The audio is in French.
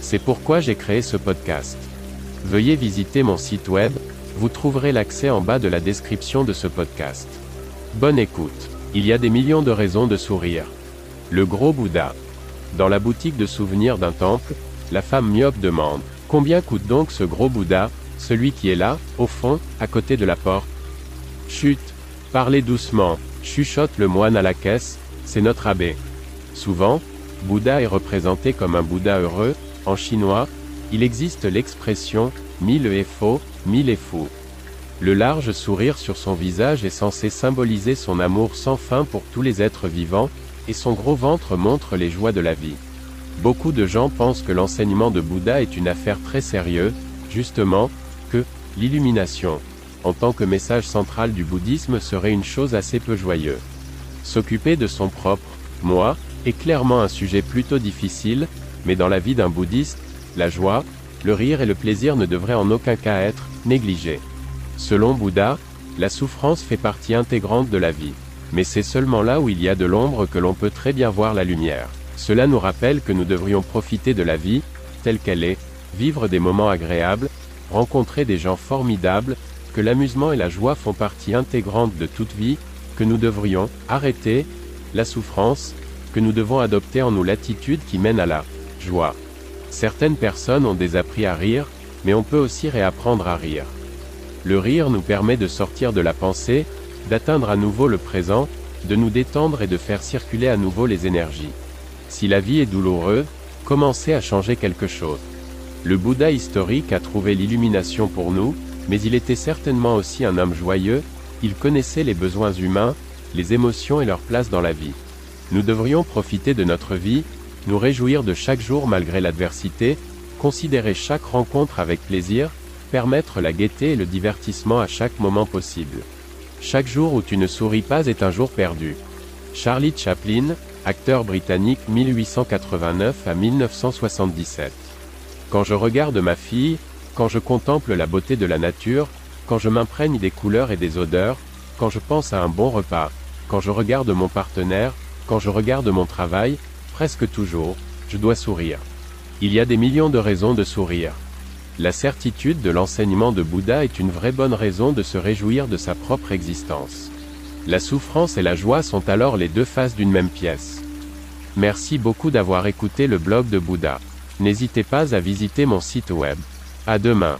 C'est pourquoi j'ai créé ce podcast. Veuillez visiter mon site web, vous trouverez l'accès en bas de la description de ce podcast. Bonne écoute. Il y a des millions de raisons de sourire. Le gros Bouddha. Dans la boutique de souvenirs d'un temple, la femme myope demande Combien coûte donc ce gros Bouddha, celui qui est là, au fond, à côté de la porte? Chut Parlez doucement, chuchote le moine à la caisse, c'est notre abbé. Souvent, Bouddha est représenté comme un Bouddha heureux, en chinois, il existe l'expression mille est faux, mille est fou. Le large sourire sur son visage est censé symboliser son amour sans fin pour tous les êtres vivants, et son gros ventre montre les joies de la vie. Beaucoup de gens pensent que l'enseignement de Bouddha est une affaire très sérieuse, justement, que l'illumination, en tant que message central du bouddhisme serait une chose assez peu joyeuse. S'occuper de son propre moi est clairement un sujet plutôt difficile, mais dans la vie d'un bouddhiste, la joie, le rire et le plaisir ne devraient en aucun cas être négligés. Selon Bouddha, la souffrance fait partie intégrante de la vie. Mais c'est seulement là où il y a de l'ombre que l'on peut très bien voir la lumière. Cela nous rappelle que nous devrions profiter de la vie, telle qu'elle est, vivre des moments agréables, rencontrer des gens formidables, que l'amusement et la joie font partie intégrante de toute vie, que nous devrions arrêter la souffrance, que nous devons adopter en nous l'attitude qui mène à la joie. Certaines personnes ont des appris à rire, mais on peut aussi réapprendre à rire. Le rire nous permet de sortir de la pensée, d'atteindre à nouveau le présent, de nous détendre et de faire circuler à nouveau les énergies. Si la vie est douloureuse, commencez à changer quelque chose. Le Bouddha historique a trouvé l'illumination pour nous, mais il était certainement aussi un homme joyeux, il connaissait les besoins humains, les émotions et leur place dans la vie. Nous devrions profiter de notre vie, nous réjouir de chaque jour malgré l'adversité, considérer chaque rencontre avec plaisir, permettre la gaieté et le divertissement à chaque moment possible. Chaque jour où tu ne souris pas est un jour perdu. Charlie Chaplin, acteur britannique 1889 à 1977. Quand je regarde ma fille, quand je contemple la beauté de la nature, quand je m'imprègne des couleurs et des odeurs, quand je pense à un bon repas, quand je regarde mon partenaire, quand je regarde mon travail, presque toujours, je dois sourire. Il y a des millions de raisons de sourire. La certitude de l'enseignement de Bouddha est une vraie bonne raison de se réjouir de sa propre existence. La souffrance et la joie sont alors les deux faces d'une même pièce. Merci beaucoup d'avoir écouté le blog de Bouddha. N'hésitez pas à visiter mon site web. À demain.